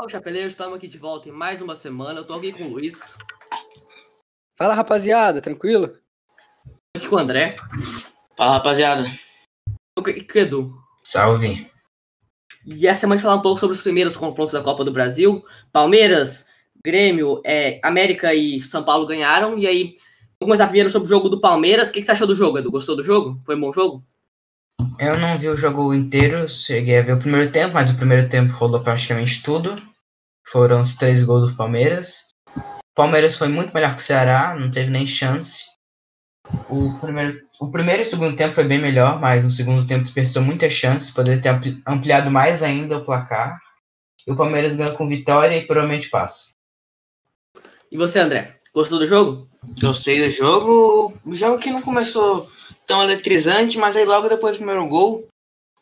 Salve, chapeleiros, estamos aqui de volta em mais uma semana. Eu tô aqui com o Luiz. Fala, rapaziada, tranquilo? Tô aqui com o André. Fala, rapaziada. Tô aqui com o Edu. Salve. E essa semana a gente falar um pouco sobre os primeiros confrontos da Copa do Brasil. Palmeiras, Grêmio, é, América e São Paulo ganharam. E aí, vamos começar primeiro sobre o jogo do Palmeiras. O que, que você achou do jogo, Edu? Gostou do jogo? Foi um bom jogo? Eu não vi o jogo inteiro, cheguei a ver o primeiro tempo, mas o primeiro tempo rolou praticamente tudo. Foram os três gols do Palmeiras. O Palmeiras foi muito melhor que o Ceará, não teve nem chance. O primeiro, o primeiro e o segundo tempo foi bem melhor, mas no segundo tempo desperdiçou muitas chances, poderia ter ampli- ampliado mais ainda o placar. E o Palmeiras ganhou com vitória e provavelmente passa. E você, André? Gostou do jogo? Gostei do jogo. O jogo que não começou tão eletrizante, mas aí logo depois do primeiro gol,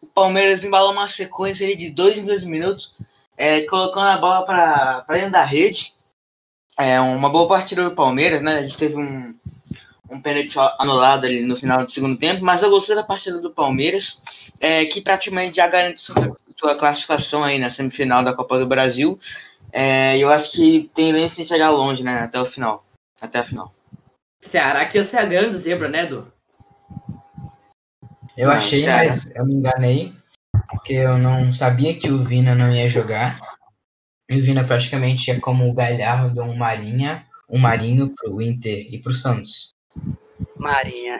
o Palmeiras embalou uma sequência ali de dois em dois minutos, é, colocando a bola para dentro da rede. É uma boa partida do Palmeiras, né? A gente teve um, um pênalti anulado ali no final do segundo tempo, mas eu gostei da partida do Palmeiras, é, que praticamente já garante sua, sua classificação aí na semifinal da Copa do Brasil. É, eu acho que tem chance de chegar longe, né? Até o final. Até a final. Ceará que ia ser a grande zebra, né, Edu? Eu Não, achei, Ceará. mas eu me enganei, porque eu não sabia que o Vina não ia jogar. E o Vina praticamente é como o Galhardo ou um Marinha, um Marinho pro Inter e pro Santos. Marinha.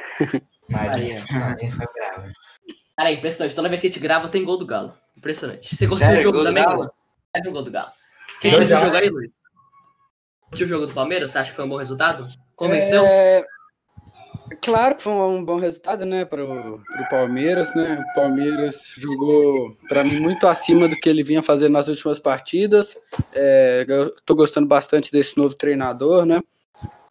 Marinha, Marinha. Foi brava. Cara, é impressionante. Toda vez que a gente grava, tem gol do Galo. Impressionante. Você gostou Sério? do jogo do também? Galo? É o gol do Galo. Você viu o a um. jogo aí, Luiz? Assistiu o jogo do Palmeiras? Você acha que foi um bom resultado? Convenceu? É, Claro que foi um bom resultado, né, para o Palmeiras, né? O Palmeiras jogou, para mim, muito acima do que ele vinha fazendo nas últimas partidas. É, eu gostando bastante desse novo treinador, né?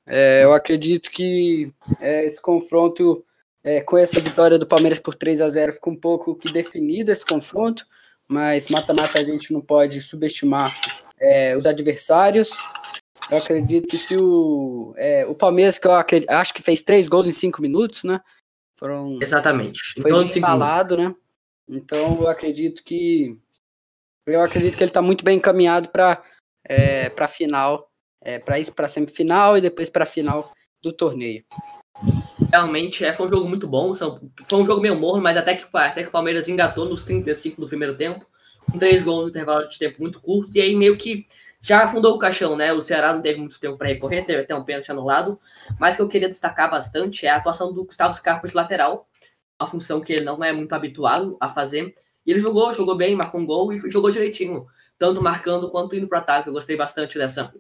É, eu acredito que é, esse confronto, é, com essa vitória do Palmeiras por 3 a 0 fica um pouco que definido esse confronto, mas mata-mata a gente não pode subestimar é, os adversários. Eu acredito que se o, é, o Palmeiras, que eu acredito, acho que fez três gols em cinco minutos, né? Foram, Exatamente. Em foi embalado, né? Então eu acredito que eu acredito que ele está muito bem encaminhado para é, para final, é, para isso para semifinal e depois para final do torneio. Realmente é, foi um jogo muito bom. Foi um jogo meio morno, mas até que, até que o Palmeiras engatou nos 35 do primeiro tempo. Com três gols no intervalo de tempo muito curto. E aí meio que já afundou o caixão, né? O Ceará não teve muito tempo para recorrer, teve até um pênalti anulado. Mas o que eu queria destacar bastante é a atuação do Gustavo Scarpa de lateral. Uma função que ele não é muito habituado a fazer. E ele jogou, jogou bem, marcou um gol e jogou direitinho. Tanto marcando quanto indo para ataque. Eu gostei bastante dessa,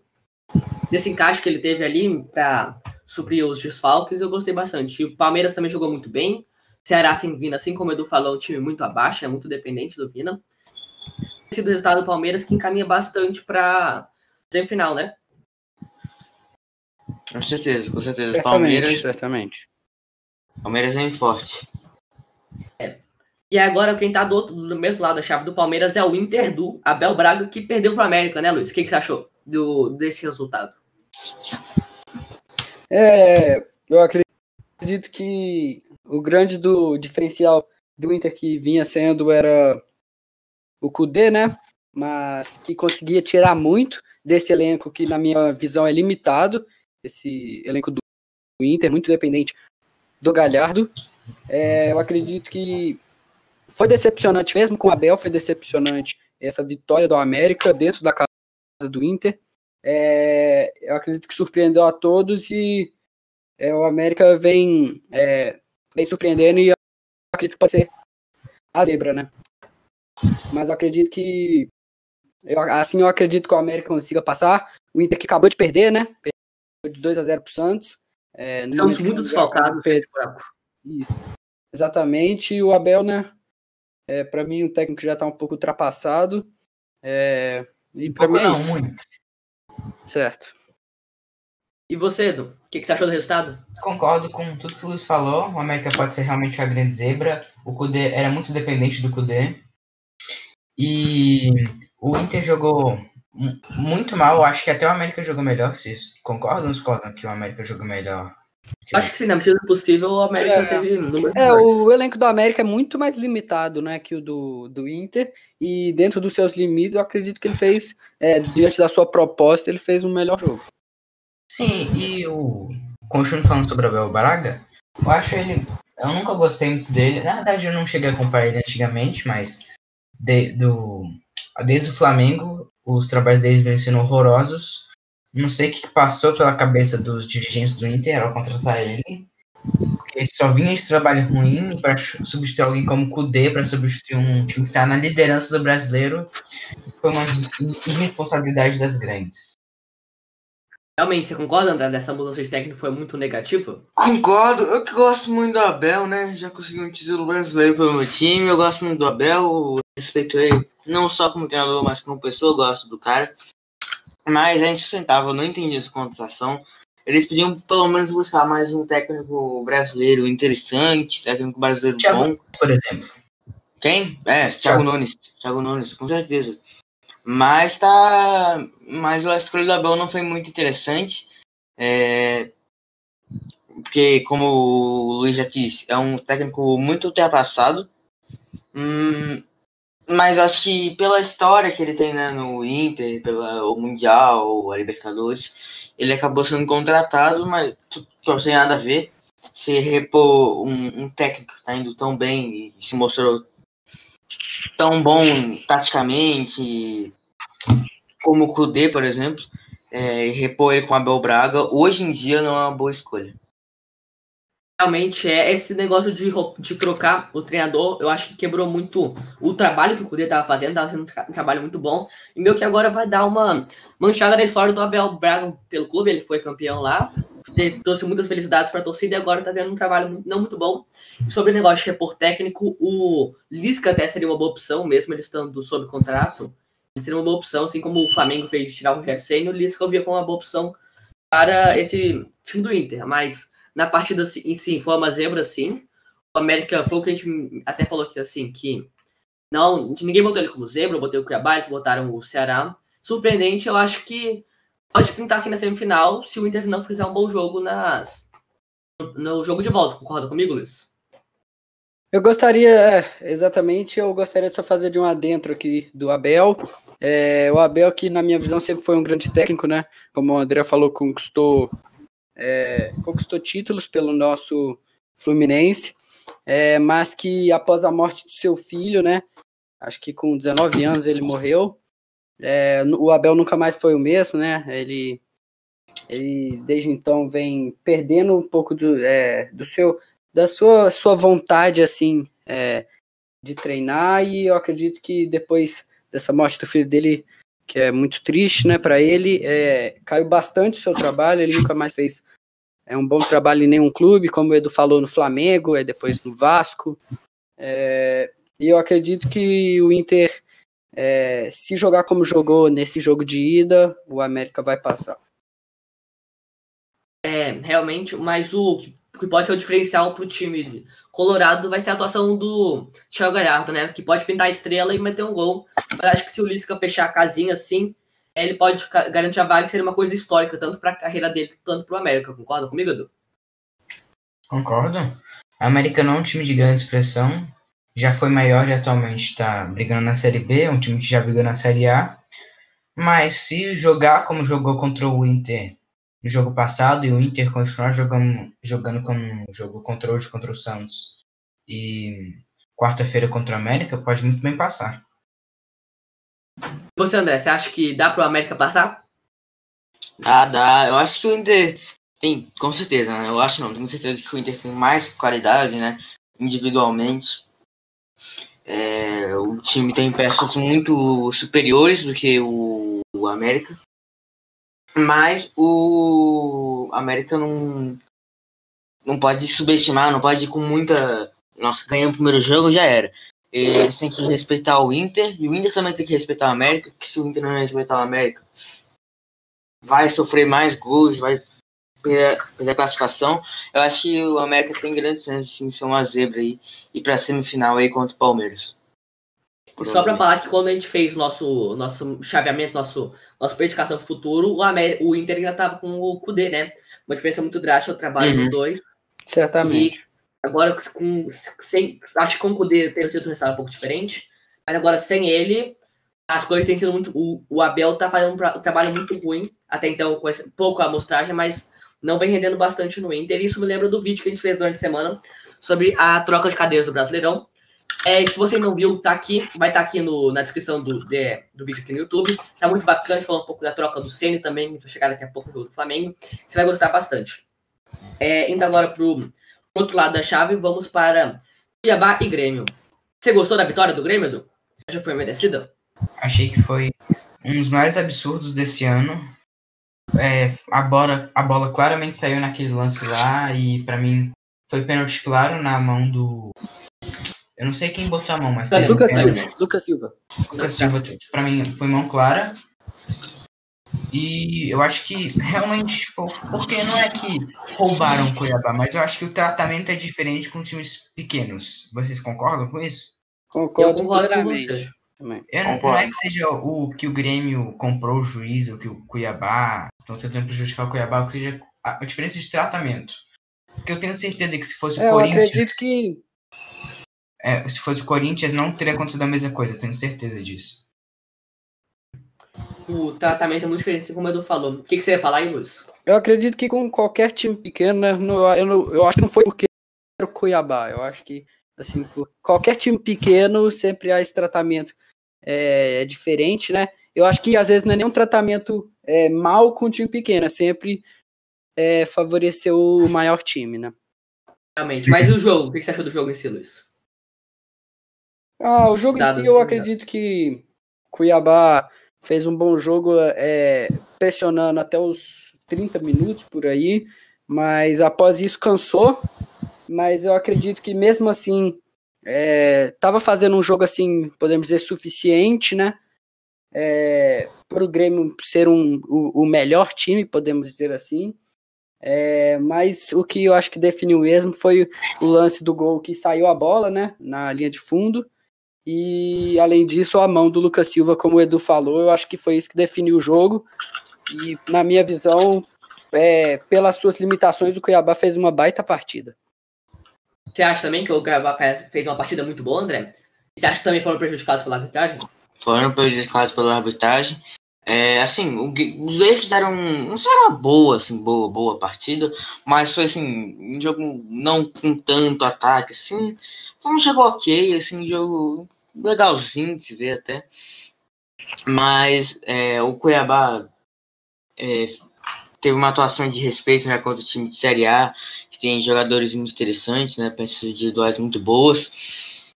desse encaixe que ele teve ali para suprir os desfalques, eu gostei bastante. E o Palmeiras também jogou muito bem. Ceará sem Vina, assim como o Edu falou, um time muito abaixo, é muito dependente do Vina. Esse do resultado do Palmeiras que encaminha bastante para semifinal, né? Com certeza, com certeza. Certamente, Palmeiras, certamente. Palmeiras vem forte. E agora quem tá do, outro, do mesmo lado da chave do Palmeiras é o Inter do Abel Braga, que perdeu pro América, né, Luiz? O que, que você achou do, desse resultado? É, eu acredito que o grande do diferencial do Inter que vinha sendo era o Kudê, né? Mas que conseguia tirar muito desse elenco que, na minha visão, é limitado. Esse elenco do Inter, muito dependente do Galhardo. É, eu acredito que foi decepcionante mesmo com o Abel, foi decepcionante essa vitória do América dentro da casa do Inter. É, eu acredito que surpreendeu a todos e é, o América vem, é, vem surpreendendo e eu acredito que pode ser a zebra, né? Mas eu acredito que eu, assim eu acredito que o América consiga passar. O Inter que acabou de perder, né? Perdeu de 2 a 0 pro Santos. É, muito Santos acabou desfalcados. de perder- Exatamente, e o Abel, né? É, para mim, o técnico já tá um pouco ultrapassado. É, e para mim é não, isso. muito. Certo. E você, Edu? O que, que você achou do resultado? Concordo com tudo que o Luiz falou. O América pode ser realmente a grande zebra. O Kudê era muito dependente do Kudê. E o Inter jogou mu- muito mal. Acho que até o América jogou melhor. Vocês concordam ou discordam que o América jogou melhor Acho que sim, na medida do possível, o América É. teve números É, o elenco do América é muito mais limitado, né, que o do, do Inter. E dentro dos seus limites, eu acredito que ele fez, é, diante da sua proposta, ele fez um melhor jogo. Sim, e o. Continuando falando sobre o Abel Braga, eu acho ele. Eu nunca gostei muito dele. Na verdade, eu não cheguei a acompanhar ele antigamente, mas de- do, desde o Flamengo, os trabalhos dele vêm sendo horrorosos. Não sei o que passou pela cabeça dos dirigentes do Inter ao contratar ele. Porque só vinha esse trabalho ruim para substituir alguém como o Kudê, para substituir um time que está na liderança do brasileiro. Foi uma irresponsabilidade das grandes. Realmente, você concorda, André, dessa mudança de técnico foi muito negativa? Concordo, eu que gosto muito do Abel, né? Já consegui um título brasileiro pelo meu time, eu gosto muito do Abel, respeito ele não só como treinador, mas como pessoa, eu gosto do cara. Mas é insustentável, eu não entendi essa contratação. Eles podiam pelo menos buscar mais um técnico brasileiro interessante, técnico brasileiro Thiago- bom. Por exemplo. Quem? É, Thiago Nunes. Thiago Nunes, com certeza. Mas tá. Mas a escolha do Abel não foi muito interessante. É, Porque, como o Luiz já disse, é um técnico muito ultrapassado. Hum, Mas acho que pela história que ele tem né, no Inter, pelo Mundial, a Libertadores, ele acabou sendo contratado, mas não tem nada a ver. Se repor um, um técnico que está indo tão bem e se mostrou tão bom taticamente como o Kudê, por exemplo, é, e repor ele com o Abel Braga, hoje em dia não é uma boa escolha. Realmente é esse negócio de, de trocar o treinador, eu acho que quebrou muito o trabalho que o Kudê tava fazendo, tava sendo um tra- trabalho muito bom. E meio que agora vai dar uma manchada na história do Abel Braga pelo clube, ele foi campeão lá, trouxe muitas felicidades pra torcida e agora tá tendo um trabalho não muito bom. Sobre o negócio de repor técnico, o Lisca até seria uma boa opção, mesmo ele estando sob contrato. Ele seria uma boa opção, assim como o Flamengo fez de tirar o Rogério Senna, o Lisca eu via como uma boa opção para esse time do Inter, mas na partida em si foi uma zebra, sim. O América foi o que a gente até falou aqui, assim, que não, ninguém botou ele como zebra, botei o Cuiabá, eles botaram o Ceará. Surpreendente, eu acho que pode pintar assim na semifinal se o Inter não fizer um bom jogo nas, no jogo de volta. Concorda comigo, Luiz? Eu gostaria, é, exatamente, eu gostaria de só fazer de um adentro aqui do Abel. É, o Abel, que na minha visão sempre foi um grande técnico, né? Como o André falou, conquistou, é, conquistou títulos pelo nosso Fluminense, é, mas que após a morte do seu filho, né? Acho que com 19 anos ele morreu. É, o Abel nunca mais foi o mesmo, né? Ele, ele desde então vem perdendo um pouco do, é, do seu da sua, sua vontade, assim, é, de treinar, e eu acredito que depois dessa morte do filho dele, que é muito triste, né, para ele, é, caiu bastante o seu trabalho, ele nunca mais fez é, um bom trabalho em nenhum clube, como o Edu falou, no Flamengo, é depois no Vasco, é, e eu acredito que o Inter, é, se jogar como jogou nesse jogo de ida, o América vai passar. É, realmente, mas o que pode ser o diferencial pro time colorado vai ser a atuação do Thiago Galhardo, né? Que pode pintar a estrela e meter um gol. Mas acho que se o Lisca fechar a casinha assim, ele pode garantir a vaga, que seria uma coisa histórica, tanto pra carreira dele quanto pro América. Concorda comigo, Edu? Concordo. A América não é um time de grande expressão. Já foi maior e atualmente está brigando na Série B, é um time que já brigou na Série A. Mas se jogar como jogou contra o Inter no jogo passado e o Inter continuar jogando, jogando como jogou contra hoje contra o Santos e quarta-feira contra o América, pode muito bem passar. Você, André, você acha que dá pro América passar? Dá, dá. Eu acho que o Inter tem, com certeza, né? Eu acho não, tenho certeza que o Inter tem mais qualidade, né? Individualmente. É, o time tem peças muito superiores do que o, o América. Mas o América não, não pode subestimar, não pode ir com muita. Nossa, ganhou o primeiro jogo, já era. Eles têm que respeitar o Inter, e o Inter também tem que respeitar o América, porque se o Inter não respeitar o América, vai sofrer mais gols, vai perder a classificação. Eu acho que o América tem grandes chances de ser uma zebra aí e para semifinal aí contra o Palmeiras. E só para falar que quando a gente fez nosso nosso chaveamento, nosso nossa predicação pro futuro, o, América, o Inter ainda tava com o Kudê, né? Uma diferença muito drástica o trabalho Uhum. dos dois. Certamente. Agora, com, sem, acho que com o Kudê tem sido um resultado um pouco diferente, mas agora sem ele, as coisas têm sido muito. O, o Abel tá fazendo um, tra- um trabalho muito ruim, até então, com esse, pouco a amostragem, mas não vem rendendo bastante no Inter. Isso me lembra do vídeo que a gente fez durante a semana sobre a troca de cadeiras do Brasileirão. É, se você não viu, tá aqui, vai estar aqui no, na descrição do, de- do vídeo aqui no YouTube. Tá muito bacana, falando um pouco da troca do Ceni também, gente vai chegar daqui a pouco do Flamengo. Você vai gostar bastante. É, indo agora pro outro lado da chave, vamos para Cuiabá e Grêmio. Você gostou da vitória do Grêmio, Edu? Você acha que foi merecida? Achei que foi um dos maiores absurdos desse ano. É, a, bola, a bola claramente saiu naquele lance lá e pra mim foi pênalti claro na mão do. Eu não sei quem botou a mão, mas. um Lucas pênalti. Silva. Lucas Silva. Lucas Silva, pra mim, foi mão clara. E eu acho que realmente, tipo, porque não é que roubaram o Cuiabá, mas eu acho que o tratamento é diferente com times pequenos. Vocês concordam com isso? Concordo, Eu concordo com você. Também. Eu não, não Concordo. é que seja o que o Grêmio comprou o juízo, que o Cuiabá estão tentando prejudicar o Cuiabá, que seja a, a diferença de tratamento. Porque eu tenho certeza que se fosse É, o eu Corinthians, acredito que é, se fosse o Corinthians não teria acontecido a mesma coisa, eu tenho certeza disso. O tratamento é muito diferente, assim como o Edu falou. O que, que você ia falar aí, Luiz? Eu acredito que com qualquer time pequeno, né, não- eu, não- eu acho que não foi porque era o Cuiabá. Eu acho que, assim, qualquer time pequeno, sempre há esse tratamento é, diferente, né? Eu acho que às vezes não é nem um tratamento é, mal com o time pequeno, é sempre é, favorecer o maior time, né? Realmente. Mas e o jogo? O que, você achou do jogo em si, Luiz? Ah, o jogo em Dados si, eu acredito que Cuiabá fez um bom jogo, é, pressionando até os 30 minutos por aí, mas após isso cansou. Mas eu acredito que mesmo assim estava fazendo um jogo assim, podemos dizer, suficiente, né? para o Grêmio ser um, o, o melhor time, podemos dizer assim. É, mas o que eu acho que definiu mesmo foi o lance do gol que saiu a bola, né? Na linha de fundo. E além disso, a mão do Lucas Silva, como o Edu falou, eu acho que foi isso que definiu o jogo. E na minha visão, é, pelas suas limitações, o Cuiabá fez uma baita partida. Você acha também que o Cuiabá fez fez uma partida muito boa, André? Você acha que também foram prejudicados pela arbitragem? Foram prejudicados pela arbitragem. É, assim, o os dois fizeram, não fizeram uma boa, assim, boa, boa partida, mas foi assim, um jogo não com tanto ataque, assim, foi um jogo ok, assim, um jogo legalzinho de se ver até. Mas é, o Cuiabá é, teve uma atuação de respeito né, contra o time de Série A, que tem jogadores muito interessantes, né, peças individuais muito boas.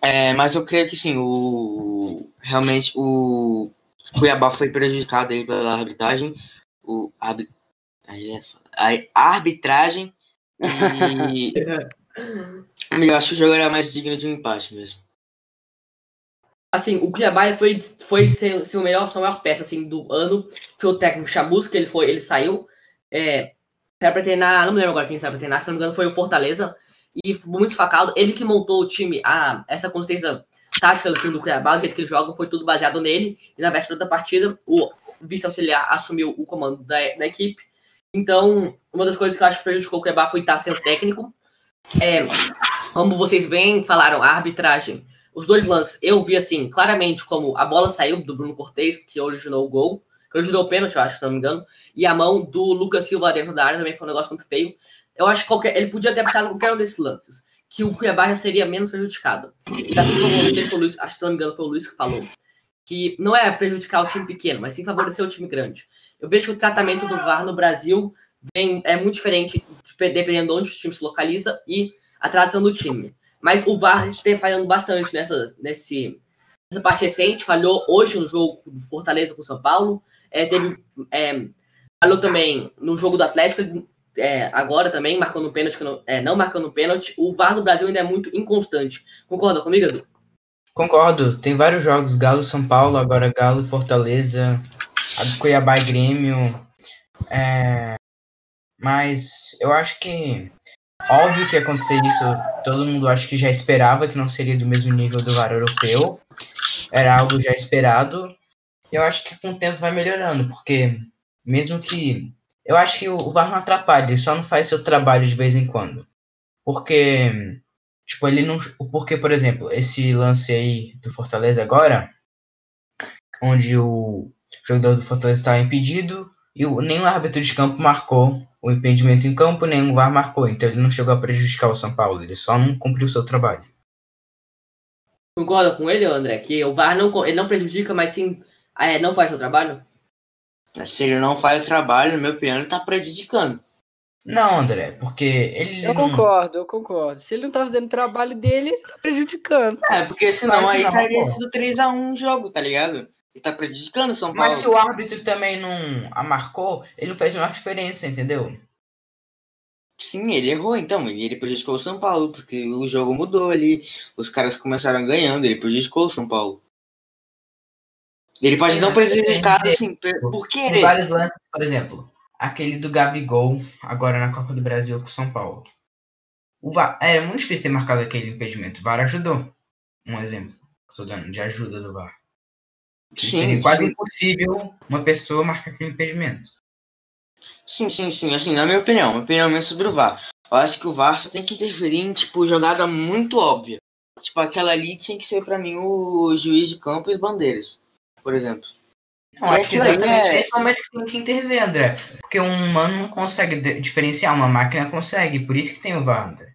É, mas eu creio que sim, o realmente o Cuiabá foi prejudicado aí pela arbitragem, o é a arbitragem e eu acho que o jogo era mais digno de um empate mesmo. Assim, o Cuiabá foi, foi ser, ser o melhor, sua maior peça assim, do ano. Foi o técnico Chamusca, ele foi, ele saiu. É, saiu pra treinar, não me lembro agora quem saiu pra treinar, se não me engano foi o Fortaleza. E foi muito facado. Ele que montou o time, a, essa consistência tática do time do Cuiabá, o jeito que eles jogam, foi tudo baseado nele. E na véspera da partida, o vice-auxiliar assumiu o comando da, da equipe. Então, uma das coisas que eu acho que prejudicou o Cuiabá foi estar sendo técnico. É, como vocês bem falaram, a arbitragem os dois lances, eu vi assim, claramente como a bola saiu do Bruno Cortez, que originou o gol, que originou o pênalti, eu acho, se não me engano, e a mão do Lucas Silva dentro da área também foi um negócio muito feio. Eu acho que qualquer, ele podia ter aplicado qualquer um desses lances, que o Cuiabá seria menos prejudicado. E assim como, se o Luiz, acho que se não me engano foi o Luiz que falou, que não é prejudicar o time pequeno, mas sim favorecer o time grande. Eu vejo que o tratamento do VAR no Brasil vem, é muito diferente, dependendo de onde o time se localiza e a tradição do time. Mas o VAR tem falhando bastante nessa, nesse, nessa parte recente. Falhou hoje no jogo do Fortaleza com o São Paulo. É, teve, é, falhou também no jogo do Atlético, é, agora também, marcando um pênalti, não, é, não marcando um pênalti. O VAR no Brasil ainda é muito inconstante. Concorda comigo, Edu? Concordo, tem vários jogos, Galo São Paulo, agora Galo Fortaleza, Cuiabá e Grêmio. É, mas eu acho que Óbvio que acontecer isso, todo mundo acho que já esperava que não seria do mesmo nível do VAR europeu. Era algo já esperado. Eu acho que com o tempo vai melhorando, porque mesmo que. Eu acho que o VAR não atrapalha, ele só não faz seu trabalho de vez em quando. Porque. Tipo, ele não. Porque, por exemplo, esse lance aí do Fortaleza agora, onde o jogador do Fortaleza estava impedido e o, nenhum árbitro de campo marcou o impedimento em campo, nenhum VAR marcou. Então ele não chegou a prejudicar o São Paulo, ele só não cumpriu o seu trabalho. Concorda com ele, André? Que o VAR não, ele não prejudica, mas sim é, não faz o trabalho? Se ele não faz o trabalho, no meu opinião, ele tá prejudicando. Não, André, porque ele. Eu não... concordo, eu concordo. Se ele não tá fazendo o trabalho dele, ele tá prejudicando. É, porque senão aí teria sido 3x1 o jogo, tá ligado? Ele tá prejudicando o São Paulo. Mas se o árbitro também não a marcou, ele não fez a menor diferença, entendeu? Sim, ele errou então, e ele prejudicou o São Paulo, porque o jogo mudou ali, os caras começaram ganhando, ele prejudicou o São Paulo. Ele pode Sim, não prejudicar, assim, por, querer. vários lances, por exemplo, aquele do Gabigol, agora na Copa do Brasil com o São Paulo. O VAR, é muito difícil ter marcado aquele impedimento. O VAR ajudou. Um exemplo que eu tô dando de ajuda do VAR. Sim, quase sim, impossível uma pessoa marcar aquele impedimento. sim, sim, sim, assim, na minha opinião, minha opinião mesmo sobre o VAR. Eu acho que o VAR só tem que interferir em, tipo, jogada muito óbvia. Tipo, aquela ali tinha que ser pra mim o juiz de campo e os bandeiras, por exemplo. Não, acho que exatamente é- nesse momento que tem que intervir, André. Porque um humano não consegue diferenciar, uma máquina consegue. Por isso que tem o VAR, André.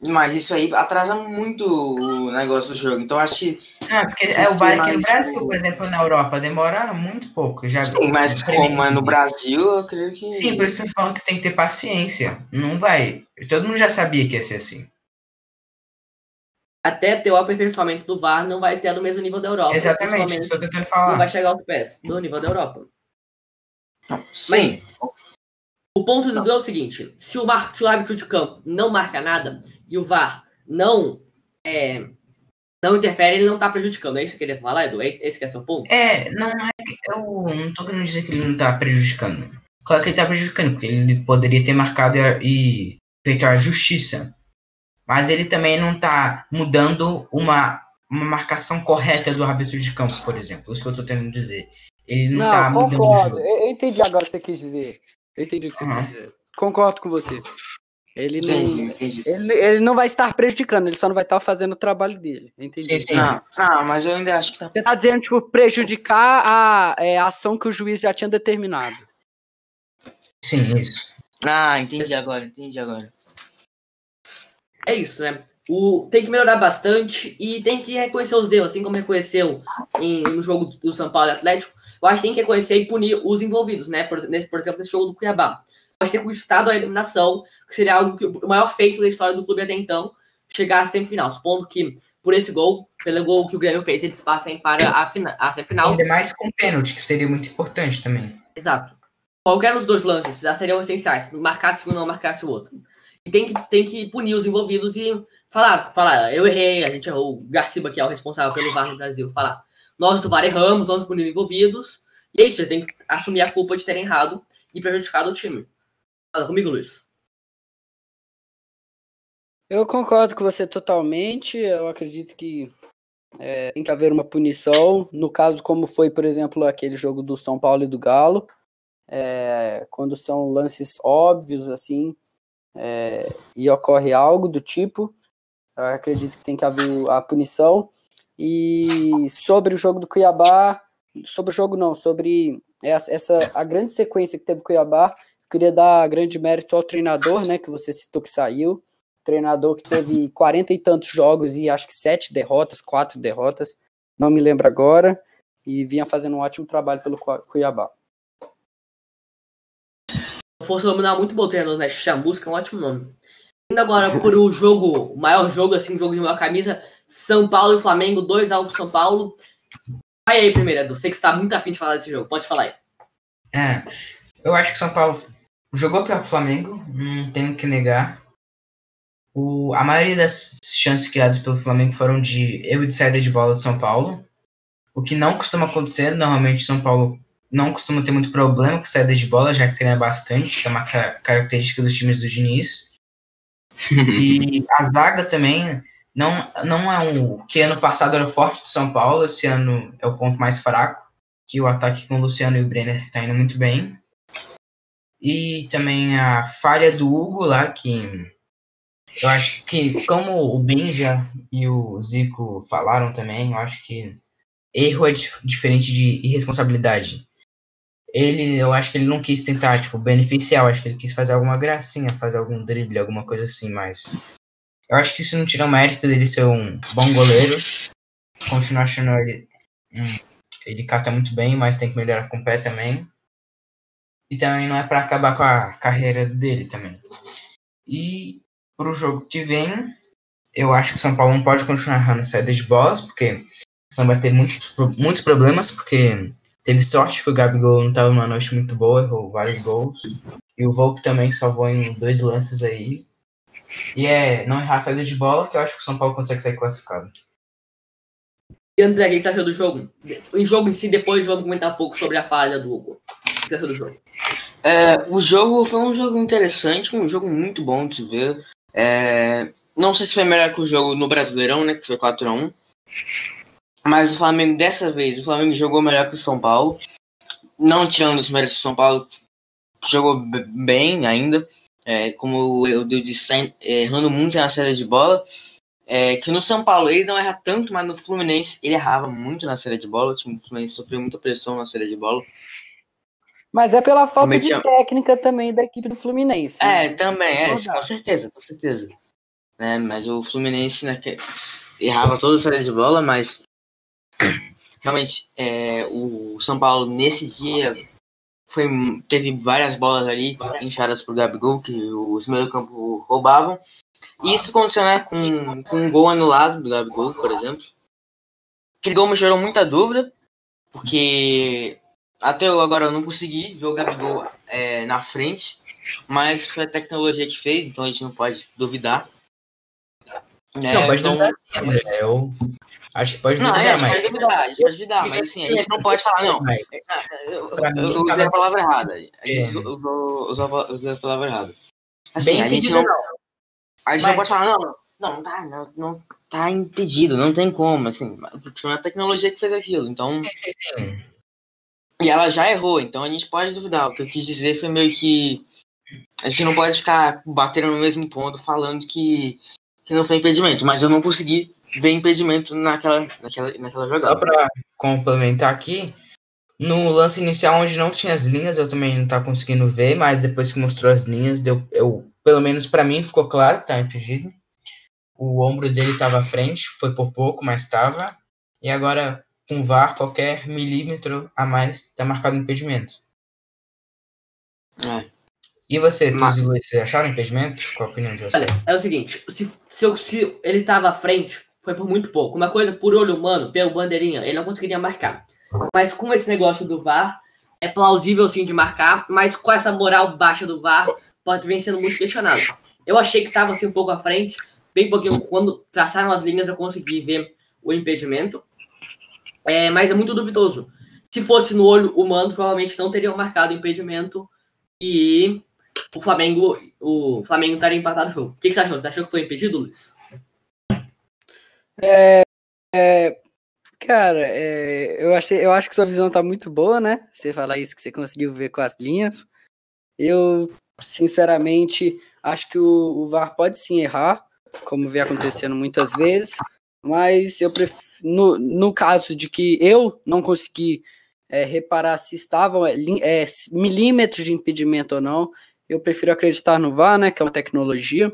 Mas isso aí atrasa muito o negócio do jogo. Então acho que. Não, porque é o VAR aqui no Brasil, por exemplo, na Europa, demora muito pouco. Já Sim, mas como é no Brasil, eu creio que. Sim, por isso que eu falando que tem que ter paciência. Não vai. Todo mundo já sabia que ia ser assim. Até ter o aperfeiçoamento do VAR não vai ter no mesmo nível da Europa. Exatamente, tô tentando Não falar. vai chegar aos pés do nível da Europa. Sim. Mas o ponto do Dudu é o seguinte: se o, mar, se o árbitro de campo não marca nada e o VAR não é, não interfere, ele não tá prejudicando. É isso que eu queria falar, Edu? É esse que é seu ponto? É, não é. que- Eu não tô querendo dizer que ele não tá prejudicando. Claro que ele tá prejudicando, porque ele poderia ter marcado e, feito a justiça. Mas ele também não tá mudando uma, uma marcação correta do árbitro de campo, por exemplo. Isso que eu tô tentando dizer. Ele não, Não, tá mudando o concordo. jogo. Eu, eu entendi agora o que você quis dizer. Eu entendi o que você Aham. quis dizer. Concordo com você. Ele Entendi, não, entendi. ele, ele não vai estar prejudicando, ele só não vai estar fazendo o trabalho dele. Entendi. Sim, sim. Não, não, mas eu ainda acho que tá. Você tá dizendo, tipo, prejudicar a, é, a ação que o juiz já tinha determinado. Sim, isso. Ah, entendi agora, entendi agora. É isso, né? O, tem que melhorar bastante e tem que reconhecer os erros, assim como reconheceu em, no jogo do São Paulo e Atlético. Eu acho que tem que reconhecer e punir os envolvidos, né? Por, nesse, por exemplo, nesse jogo do Cuiabá. Pode ter custado a eliminação, que seria algo que o maior feito da história do clube até então, chegar à semifinal. Supondo que, por esse gol, pelo gol que o Grêmio fez, eles passem para a, fina, a semifinal. Ainda mais com pênalti, que seria muito importante também. Exato. Qualquer dos dois lances já seriam essenciais, se marcasse um não marcasse o outro. E tem que, tem que punir os envolvidos e falar, falar, eu errei, a gente errou, o Garciba, que é o responsável pelo VAR no Brasil, falar, nós do VAR erramos, vamos punir os envolvidos, e é isso, você tem que assumir a culpa de terem errado e prejudicado o time. Fala comigo, Luiz. Eu concordo com você totalmente. Eu acredito que é, tem que haver uma punição. No caso, como foi, por exemplo, aquele jogo do São Paulo e do Galo, é, quando são lances óbvios assim é, e ocorre algo do tipo, eu acredito que tem que haver a punição. E sobre o jogo do Cuiabá, sobre o jogo não, sobre essa, essa a grande sequência que teve o Cuiabá, queria dar grande mérito ao treinador, né, que você citou que saiu treinador que teve 40 e tantos jogos e acho que sete derrotas, quatro derrotas, não me lembro agora, e vinha fazendo um ótimo trabalho pelo Cu- Cuiabá. Força Nominal muito bom treinador, né? Chamusca é um ótimo nome. Indo agora por o jogo, o maior jogo, assim, jogo de maior camisa, São Paulo e Flamengo, 2x1 pro São Paulo. Vai aí primeiro, Edu. Sei que você tá muito afim de falar desse jogo. Pode falar aí. É, eu acho que São Paulo jogou pior que o Flamengo, não tenho que negar. O, a maioria das chances criadas pelo Flamengo foram de erro de saída de bola do São Paulo, o que não costuma acontecer. Normalmente o São Paulo não costuma ter muito problema com saída de bola, já que treina bastante, que é uma ca- característica dos times do Diniz. E a zaga também não, não é um. Que ano passado era forte do São Paulo, esse ano é o ponto mais fraco. Que o ataque com o Luciano e o Brenner tá indo muito bem. E também a falha do Hugo lá, que eu acho que, como o Benja e o Zico falaram também, eu acho que erro é dif diferente de irresponsabilidade. Ele, eu acho que ele não quis tentar, tipo, beneficiar, eu acho que ele quis fazer alguma gracinha, fazer algum drible, alguma coisa assim, mas. Eu acho que isso não tira o mérito dele ser um bom goleiro. Continuo achando ele. Hum, ele cata muito bem, mas tem que melhorar com o pé também. E também não é para acabar com a carreira dele também. E pro jogo que vem, eu acho que o São Paulo não pode continuar errando saída de bolas, porque senão vai ter muitos, muitos problemas, porque teve sorte que o Gabigol não estava numa noite muito boa, errou vários gols. E o Volpe também salvou em dois lances aí. E é não errar a saída de bola que eu acho que o São Paulo consegue sair classificado. E André, o que você achou do jogo? Em jogo em si, depois vamos comentar um pouco sobre a falha do Hugo. Jogo? É, o jogo foi um jogo interessante, um jogo muito bom de se ver. É, não sei se foi melhor que o jogo no Brasileirão, né? Que foi 4x1. Mas o Flamengo, dessa vez, o Flamengo jogou melhor que o São Paulo. Não tirando os méritos do São Paulo, jogou bem ainda. É, como eu disse, errando muito na saída de bola. É, que no São Paulo ele não erra tanto, mas no Fluminense ele errava muito na saída de bola. O time do Fluminense sofreu muita pressão na saída de bola. Mas é pela falta Realmente, de técnica também da equipe do Fluminense. É, né? também, é, com certeza, com certeza. É, mas o Fluminense né, errava toda a saída de bola, mas realmente é, o São Paulo nesse dia foi, teve várias bolas ali inchadas pro Gabigol, que os meio campo roubavam. E isso aconteceu né, com, com um gol anulado do Gabigol, por exemplo. Aquele gol me gerou muita dúvida, porque até eu agora eu não consegui ver o Gabigol é, na frente, mas foi a tecnologia que fez, então a gente não pode duvidar. É, não, pode então... duvidar sim, André. Eu acho que pode não, duvidar, é, mas... Pode duvidar, pode duvidar, mas assim, a gente não pode falar, não. Mas, eu, eu, eu usei a palavra errada. A gente é. usou, a palavra errada. Assim, Bem a gente não, não. A gente mas... não pode falar, não, não, não tá, não, não tá impedido, não tem como, assim, foi a tecnologia que fez aquilo, então... Sim, sim, sim. E ela já errou, então a gente pode duvidar. O que eu quis dizer foi meio que. A gente não pode ficar batendo no mesmo ponto falando que, que não foi impedimento, mas eu não consegui ver impedimento naquela, naquela, naquela jogada. Só para complementar aqui, no lance inicial onde não tinha as linhas, eu também não estava conseguindo ver, mas depois que mostrou as linhas, deu, eu, pelo menos para mim ficou claro que estava impedido. O ombro dele estava à frente, foi por pouco, mas estava. E agora com VAR, qualquer milímetro a mais está marcado impedimento. É. E você, Mas... Luiz, você acharam impedimento? Qual a opinião de você? Olha, é o seguinte, se, se, se, ele estava à frente, foi por muito pouco. Uma coisa por olho humano, pelo bandeirinha, ele não conseguiria marcar. Mas com esse negócio do VAR, é plausível sim de marcar, mas com essa moral baixa do VAR, pode vir sendo muito questionado. Eu achei que estava assim um pouco à frente, bem pouquinho, quando traçaram as linhas eu consegui ver o impedimento. É, mas é muito duvidoso. Se fosse no olho humano, provavelmente não teriam marcado impedimento e o Flamengo, o Flamengo estaria empatado o jogo. O que, que você achou? Você achou que foi impedido, Luiz? É, é, cara, é, eu, achei, eu acho que sua visão tá muito boa, né? Você falar isso que você conseguiu ver com as linhas. Eu, sinceramente, acho que o, o VAR pode sim errar, como vem acontecendo muitas vezes, mas eu prefiro, no, no caso de que eu não consegui é, reparar se estavam é, é, milímetros de impedimento ou não, eu prefiro acreditar no VAR, né, que é uma tecnologia.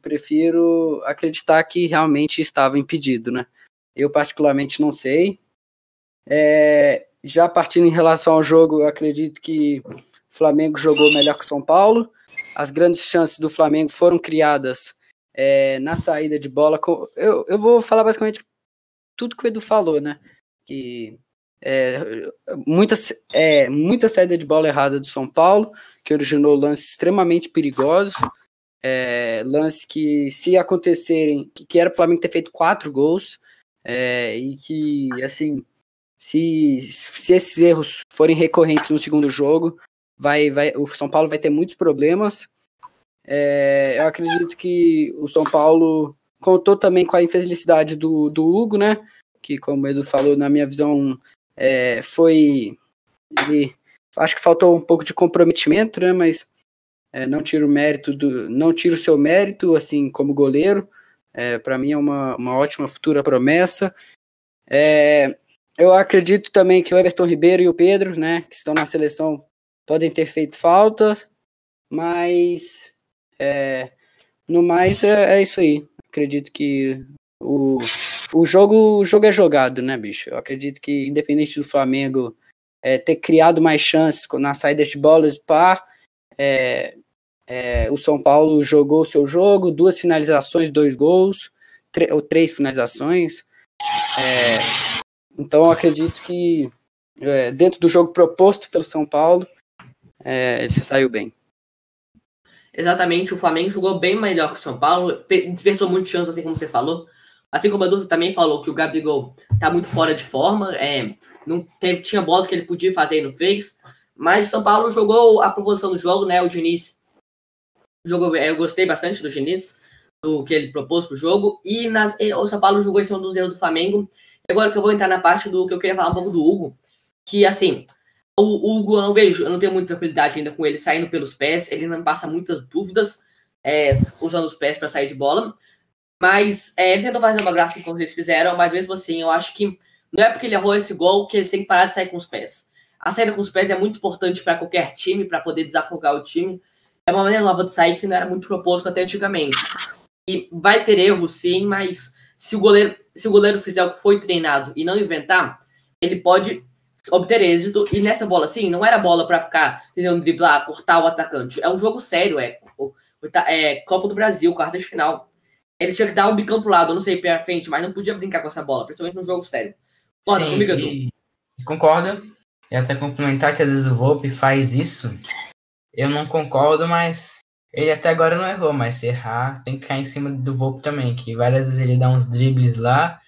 Prefiro acreditar que realmente estava impedido, né? Eu particularmente não sei. É, já partindo em relação ao jogo, eu acredito que o Flamengo jogou melhor que o São Paulo. As grandes chances do Flamengo foram criadas é, na saída de bola. Eu, eu vou falar basicamente tudo que o Edu falou, né? Que é, muita, é, muita saída de bola errada do São Paulo, que originou lances extremamente perigosos. É, lances que, se acontecerem, que, que era para o Flamengo ter feito quatro gols, é, e que, assim, se, se esses erros forem recorrentes no segundo jogo, vai, vai, o São Paulo vai ter muitos problemas. É, eu acredito que o São Paulo contou também com a infelicidade do, do Hugo, né? Que, como o Edu falou, na minha visão, é, foi. Ele, acho que faltou um pouco de comprometimento, né? Mas é, não tiro o mérito do. Não tiro o seu mérito, assim, como goleiro. É, Para mim é uma, uma ótima futura promessa. É, eu acredito também que o Everton Ribeiro e o Pedro, né, que estão na seleção, podem ter feito falta, mas é, no mais é, é, isso aí. Acredito que o, o, jogo, o jogo é jogado, né, bicho? Eu acredito que, independente do Flamengo é, ter criado mais chances na saída de bolas, pá, é, é, o São Paulo jogou o seu jogo, duas finalizações, dois gols, ou três finalizações. É, então eu acredito que dentro do jogo proposto pelo São Paulo, ele se saiu bem. Exatamente, o Flamengo jogou bem melhor que o São Paulo, desperdiçou muito chance, assim como você falou. Assim como o Edu também falou que o Gabigol tá muito fora de forma, é, não teve, tinha bolas que ele podia fazer e não fez. Mas o São Paulo jogou a proposição do jogo, né? O Diniz Jogou, eu gostei bastante do Diniz, do que ele propôs pro jogo. E nas, o São Paulo jogou em cima dos erros do Flamengo. Agora que eu vou entrar na parte do que eu queria falar um pouco do Hugo, que assim, o Hugo eu não vejo, eu não tenho muita tranquilidade ainda com ele saindo pelos pés, ele não passa muitas dúvidas é, usando os pés para sair de bola. Mas é, ele tentou fazer uma graça como eles fizeram, mas mesmo assim, eu acho que não é porque ele errou esse gol que eles têm que parar de sair com os pés. A saída com os pés é muito importante para qualquer time, para poder desafogar o time é uma maneira nova de sair que não era muito proposto até antigamente. E vai ter erro, sim, mas se o goleiro, se o goleiro fizer o que foi treinado e não inventar, ele pode obter êxito. E nessa bola, sim, não era bola para ficar tentando driblar, cortar o atacante. É um jogo sério, é, é Copa do Brasil, quarta de final. Ele tinha que dar um bicão pro lado, eu não sei, pra frente, mas não podia brincar com essa bola, principalmente num jogo sério. Bora, sim, comigo, Concordo. E até complementar que às vezes o Volpe faz isso eu não concordo, mas ele até agora não errou, mas se errar, tem que cair em cima do Volpe também, que várias vezes ele dá uns dribles lá,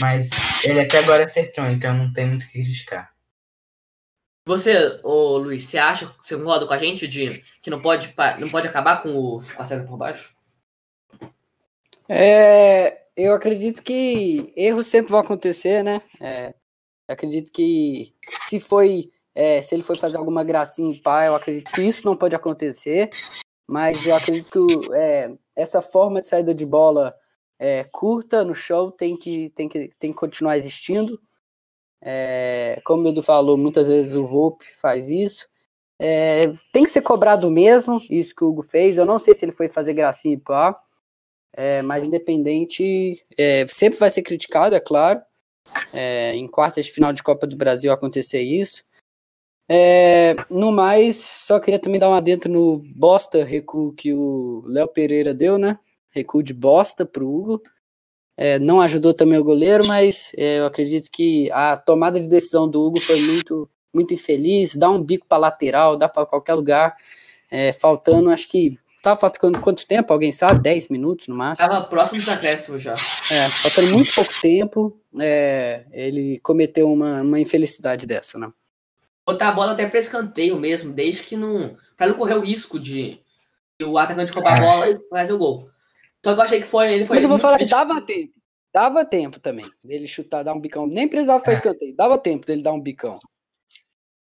mas ele até agora acertou, então não tem muito o que criticar. Você, ô Luiz, você acha, você concorda com a gente de que não pode, não pode acabar com, o, com a saída por baixo? É, eu acredito que erros sempre vão acontecer, né? É, acredito que se foi é, se ele for fazer alguma gracinha em pá, eu acredito que isso não pode acontecer. Mas eu acredito que é, essa forma de saída de bola é, curta no show tem que, tem que, tem que continuar existindo. É, como o Edu falou, muitas vezes o Volpe faz isso. É, tem que ser cobrado mesmo, isso que o Hugo fez. Eu não sei se ele foi fazer gracinha e pá, é, mas independente, é, sempre vai ser criticado, é claro. É, em quartas de final de Copa do Brasil acontecer isso. É, no mais, só queria também dar uma dentro no bosta recuo que o Léo Pereira deu, né? Recuo de bosta pro Hugo. É, não ajudou também o goleiro, mas é, eu acredito que a tomada de decisão do Hugo foi muito, muito infeliz. Dá um bico para lateral, dá para qualquer lugar. É, faltando, acho que. Tava faltando quanto tempo? Alguém sabe? 10 minutos no máximo? Tava próximo dos acréscimos já. É, faltando muito pouco tempo. É, ele cometeu uma, uma infelicidade dessa, né? botar a bola até para escanteio mesmo, desde que não. para não correr o risco de, o atacante roubar a bola e fazer o gol. Só que eu achei que foi. Ele foi Mas eu vou falar que dava tempo. Dava tempo também dele chutar, dar um bicão. Nem precisava para é. escanteio. Dava tempo dele dar um bicão.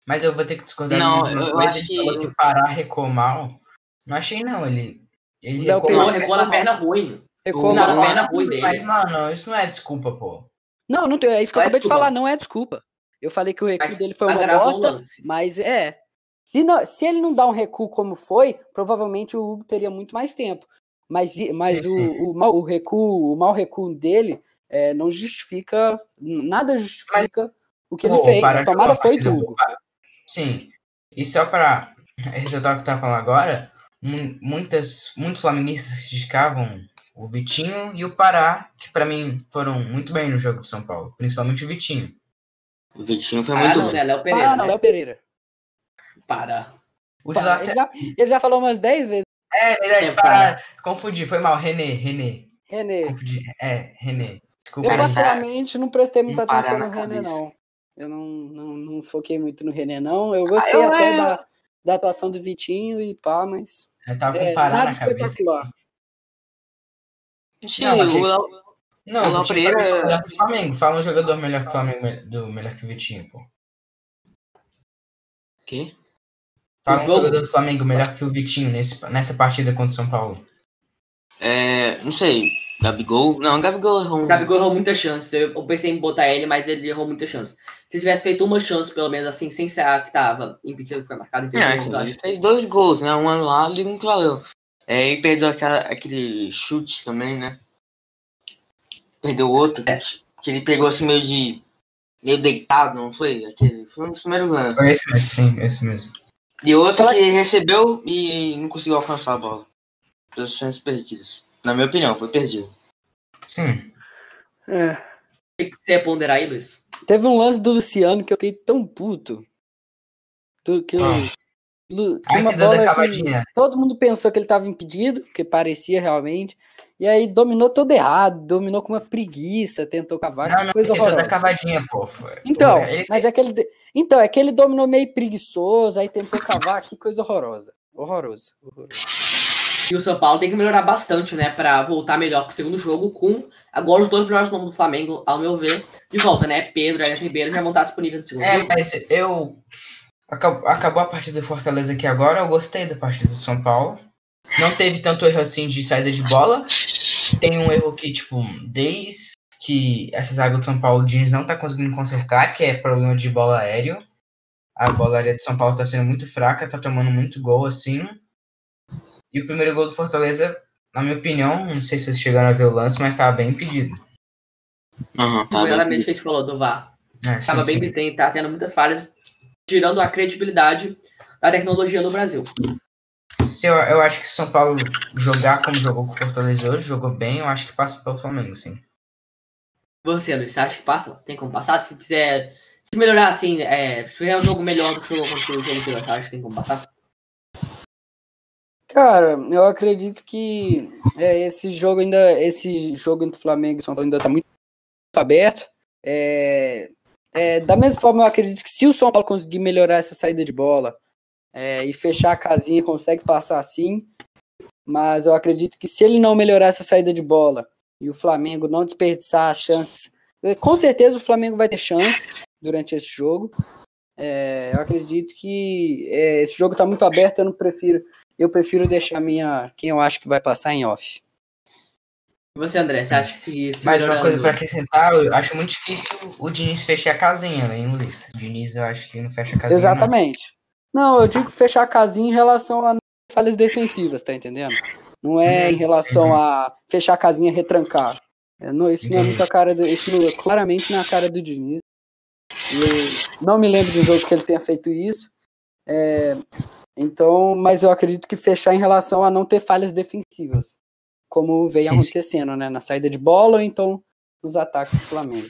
Mas eu vou ter que discordar não, mesmo. Eu acho que... falou que parar recuou mal. Não achei, não. Ele. Ele recuou, recuou na perna ruim. Recuou na perna ruim dele. Mas, mano, isso não é desculpa, pô. Não, não tem, é isso que eu acabei de falar, não é desculpa. Eu falei que o recuo mas, dele foi uma bosta, mas é. Se, não, se ele não dá um recuo como foi, provavelmente o Hugo teria muito mais tempo. Mas, mas sim, o, sim. O, o, o, recuo, o mau recuo dele é, não justifica, nada justifica mas, o que ele fez. A tomada foi do Hugo. Sim. E só para ressaltar o que tá falando agora, muitas, muitos flamenguistas criticavam o Vitinho e o Pará, que para mim foram muito bem no jogo do São Paulo, principalmente o Vitinho. O Vitinho foi muito não, bom. Né? Léo Pereira. Ah, não, né? Léo Pereira. O para. Ele, já, ele já falou umas 10 vezes. É, verdade, é, para. Confundi, foi mal. René, René. René. Confundi. É, René. Desculpa. Eu, particularmente, não prestei muita atenção no René, não. Eu não, não, não foquei muito no René, não. Eu gostei ah, eu até é... da, da atuação do Vitinho e pá, mas Eu tava é, com Pará nada na cabeça. Não, mas o é- Não, O o Léo Vitinho Pereira- talvez o melhor do Flamengo. Fala um jogador melhor que o Flamengo, do melhor que o Vitinho, pô. quê? Fala O um jogador do Flamengo melhor que o Vitinho nesse, nessa partida contra o São Paulo. É, não sei, Gabigol? Não, Gabigol errou. O Gabigol errou muita chance. Eu pensei em botar ele, mas ele errou muita chance. Se tivesse feito uma chance, pelo menos assim, sem ser a que tava impedido, que foi marcado É, impedido, assim, eu acho ele fez dois gols, né? Um anulado e um que valeu. É, e perdeu aquela, aquele chute também, né? Perdeu outro, que ele pegou assim meio de. meio deitado, não foi? Aquele, foi um dos primeiros anos. Foi esse mesmo, sim, esse mesmo. E outro Fala- que recebeu e não conseguiu alcançar a bola. Duas chances perdidas. Na minha opinião, foi perdido. Sim. É. O que você ia ponderar aí, Luiz? Teve um lance do Luciano que eu fiquei tão puto. que, eu- Ah. Uma que da bola que todo mundo pensou que ele estava impedido, que parecia realmente. E aí dominou todo errado, dominou com uma preguiça, tentou cavar, Não, que não, coisa ele deu da horrorosa. cavadinha, pô. Foi- Então, ele mas fez- é que ele, então, é que ele dominou meio preguiçoso, aí tentou cavar, que coisa horrorosa. Horroroso. horroroso. E o São Paulo tem que melhorar bastante, né? Pra voltar melhor pro segundo jogo, com agora os dois melhores nomes do Flamengo, ao meu ver, de volta, né? Pedro e Ribeiro já vão estar disponíveis no segundo É, jogo. mas eu. Acabou, acabou a partida do Fortaleza aqui agora. Eu gostei da partida do São Paulo. Não teve tanto erro assim de saída de bola. Tem um erro que, tipo, desde que essa zaga do São Paulo, o Diniz não tá conseguindo consertar, que é problema de bola aéreo. A bola aérea do São Paulo tá sendo muito fraca, tá tomando muito gol assim. E o primeiro gol do Fortaleza, na minha opinião, não sei se vocês chegaram a ver o lance, mas tava bem impedido. Aham, tá bem. que a gente falou do VAR. É, sim, Tava bem sim. evidente, tá tendo muitas falhas, tirando a credibilidade da tecnologia no Brasil. Se eu, eu acho que se o São Paulo jogar como jogou com o Fortaleza hoje, jogou bem, eu acho que passa pelo Flamengo, sim. Você, Luiz, você acha que passa? Tem como passar? Se fizer. Se melhorar assim, é, se fizer um jogo melhor do que o jogo de você acha que tem como passar? Cara, eu acredito que é, esse jogo ainda, esse jogo entre Flamengo e São Paulo ainda tá muito aberto. É, é, da mesma forma, eu acredito que se o São Paulo conseguir melhorar essa saída de bola é, e fechar a casinha, consegue passar sim. Mas eu acredito que se ele não melhorar essa saída de bola e o Flamengo não desperdiçar as chances, é, com certeza o Flamengo vai ter chance durante esse jogo. É, eu acredito que é, esse jogo tá muito aberto, eu não prefiro eu prefiro deixar minha quem eu acho que vai passar em off. E você, André, você acha que Mas uma coisa pra acrescentar, eu acho muito difícil o Diniz fechar a casinha, né, hein, Luiz? O Diniz eu acho que não fecha a casinha. Exatamente. Não, eu digo fechar a casinha em relação a falhas defensivas, tá entendendo? Não é em relação a fechar a casinha e retrancar. É, não, isso não é muito a cara do, isso não é claramente na cara do Diniz. Eu não me lembro de um jogo que ele tenha feito isso. É, então, mas eu acredito que fechar em relação a não ter falhas defensivas, como vem Sim, sim. acontecendo, né? Na saída de bola ou então nos ataques do Flamengo.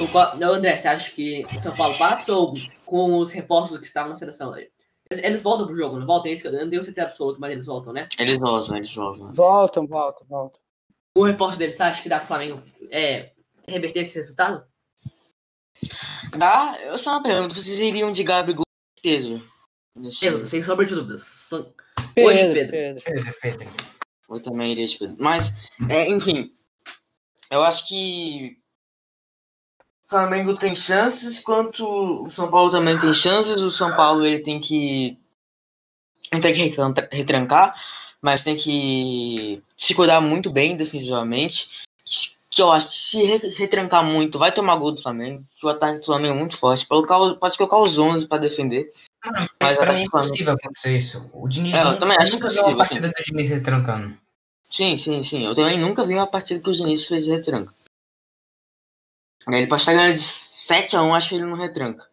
O André, você acha que o São Paulo passa ou com os reforços que estavam na seleção? Eles, eles voltam pro jogo, não voltam? Isso que eu não tenho certeza absoluta, mas eles voltam, né? Eles voltam, eles voltam. Voltam, voltam, voltam. O reforço deles, você acha que dá pro Flamengo é, reverter esse resultado? Dá, eu só uma pergunta, vocês iriam de Gabigol e Pedro? Pedro, sem sombra de dúvidas. São- Hoje, Pedro, Pedro. Pedro. Pedro, Pedro. Eu também iria de Pedro. Mas, é, enfim, eu acho que o Flamengo tem chances, quanto o São Paulo também tem chances. O São Paulo ele tem que ele tem que retrancar, mas tem que se cuidar muito bem defensivamente. Que eu acho que se re- retrancar muito, vai tomar gol do Flamengo. Que o ataque do Flamengo é muito forte. Pode colocar, pode colocar os 11 para defender. Mas pra mim é impossível acontecer isso. O Diniz É, eu também acho nunca viu uma partida do Diniz retrancando. Sim, sim, sim. Eu também nunca vi uma partida que o Diniz fez retranca. Ele pode estar ganhando de 7x1, acho que ele não retranca.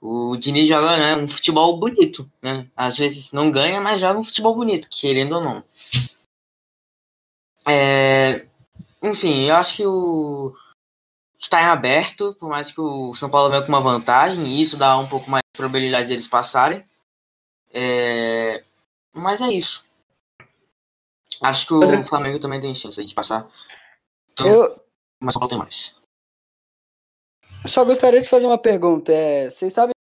O Diniz joga né, um futebol bonito, né? Às vezes não ganha, mas joga um futebol bonito, querendo ou não. É, Enfim, eu acho que o está em aberto, por mais que o São Paulo venha com uma vantagem, e isso dá um pouco mais de probabilidade deles passarem. É, Mas é isso. Acho que o Outra- Flamengo também tem chance de passar. Então, Eu mas Paulo tem mais. só gostaria de fazer uma pergunta. É, vocês sabem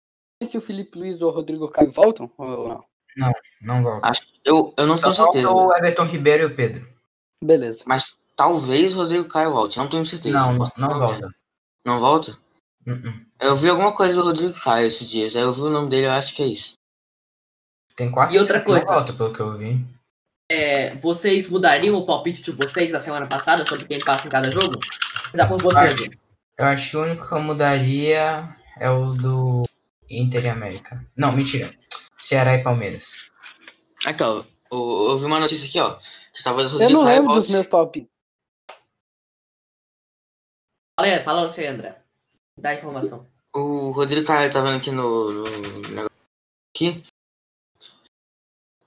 se o Felipe Luiz ou o Rodrigo Caio voltam ou não? Não volta. Acho, eu, eu não Só tenho falta certeza. o Everton Ribeiro e o Pedro. Beleza. Mas talvez Rodrigo Caio volte. Não tenho certeza. Não, não, não volta. Não volta? Uh-uh. Eu vi alguma coisa do Rodrigo Caio esses dias. Aí eu vi o nome dele, eu acho que é isso. Tem quase E outra coisa. Volta, pelo que eu vi. É, vocês mudariam o palpite de vocês da semana passada sobre quem passa em cada jogo? Começar por você, Ah. Edu. Eu acho que o único que eu mudaria é o do Inter e América. Não, mentira. Ceará e Palmeiras. Aqui, ó. Eu, eu vi uma notícia aqui, ó. Eu não lembro dos meus palpites. Fala aí, fala você, André. Dá a informação. O Rodrigo Caio tá vendo aqui no, no negócio aqui.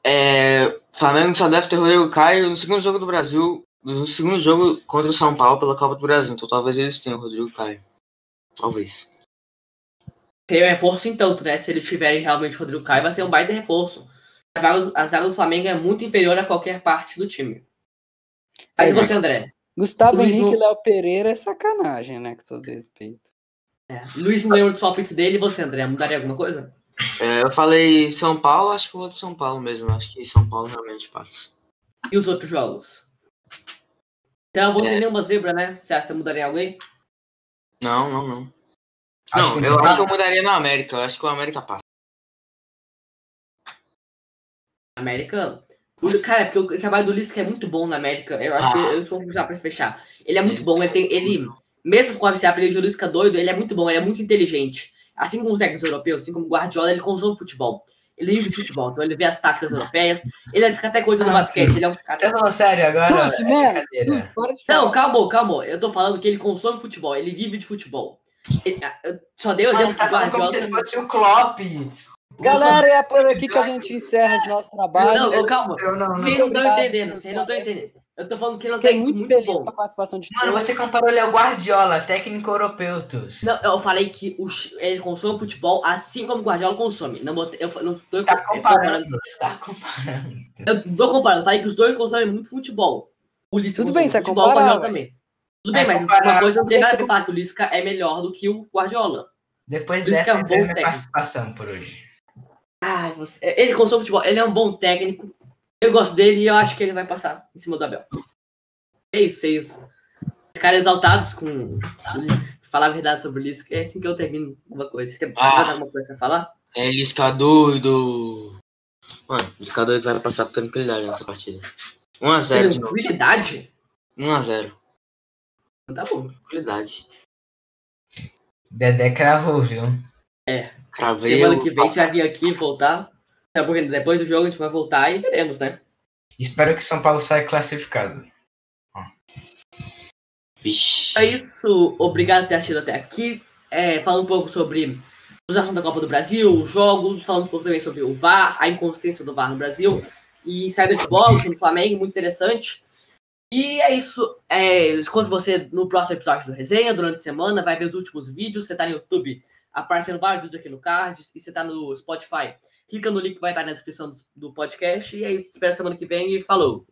É, Flamengo só deve ter Rodrigo Caio no segundo jogo do Brasil, no segundo jogo contra o São Paulo pela Copa do Brasil. Então talvez eles tenham o Rodrigo Caio. Talvez. Seria um reforço em tanto, né? Se eles tiverem realmente o Rodrigo Caio, vai ser um baita reforço. A zaga- A zaga do Flamengo é muito inferior a qualquer parte do time. Mas e É, você, André? Gustavo Luiz Henrique e Léo Pereira é sacanagem, né? Com todo respeito. É. Luiz não lembra dos palpites dele. E você, André? Mudaria alguma coisa? É, eu falei São Paulo, acho que vou de São Paulo mesmo. Acho que São Paulo realmente passa. E os outros jogos? Então, você É. nenhuma zebra, né? Você acha que você mudaria alguém? Não, não, não. Acho não, que eu não acho que eu mudaria no América. Eu acho que o América passa. América. o- Cara, é porque o trabalho do Lisca é muito bom na América. Eu acho que Ah. eu sou usar pra fechar. Ele é muito bom. Ele tem. Ele, mesmo com apelido de Lisca doido, ele é muito bom, ele é muito inteligente. Assim como os técnicos europeus, assim como o Guardiola, ele consome futebol. Ele vive de futebol, então ele vê as táticas europeias. Ele fica até coisa do Ah, basquete. sim. Ele é um Você cara. falou sério agora? Trouxe, É né? Não, calma, calma. Eu tô falando que ele consome futebol, ele vive de futebol. Ele- ah, eu só dei o exemplo tá do falando como se Guardiola. ele fosse o Klopp. Galera, é por aqui que a gente encerra os nossos trabalhos. Não, calma. Eu não, não. Vocês não estão entendendo, vocês não estão entendendo. Eu tô falando que ele é um técnico muito, muito bom. com a participação de Mano, você comparou ele ao Guardiola, técnico europeu, Tus. Não, eu falei que o, ele consome futebol assim como o Guardiola consome. Não, eu não tô Tá comparando, tá comparando. Eu não tô comparando, eu falei que os dois consomem muito futebol. O Lisca Tudo bem, você é futebol, o Guardiola também. Tudo bem, É mas comparar. uma coisa não tem nada a ver que o Lisca é melhor do que o Guardiola. Depois que é dessa, um bom minha técnico. participação por hoje. Ah, você... ele consome futebol, ele é um bom técnico. Eu gosto dele e eu acho que ele vai passar em cima do Abel. É isso, é isso. Os caras exaltados com falar a verdade sobre o Lisca. É assim que eu termino uma coisa. Você tem Ah. mais alguma coisa pra falar? É Lisca doido. Mano, Lisca doido vai passar com tranquilidade nessa partida. 1x0 de novo. Tranquilidade? 1x0. Tá bom. Tranquilidade. Dedé cravou, viu? Cravei. Semana que vem a gente vai vir aqui e voltar. A pouco, Depois do jogo a gente vai voltar e veremos, né? Espero que São Paulo saia classificado. Vixe. É isso. Obrigado por ter assistido até aqui. É, falando um pouco sobre os assuntos da Copa do Brasil, os jogos, falando um pouco também sobre o VAR, a inconsistência do VAR no Brasil e saída de bola no Flamengo, muito interessante. E é isso. É, encontro você no próximo episódio do Resenha, durante a semana. Vai ver os últimos vídeos. Você tá no YouTube, aparecendo vários vídeos aqui no card. E você tá no Spotify, clica no link que vai estar na descrição do, podcast. E é isso. Espero semana que vem e falou.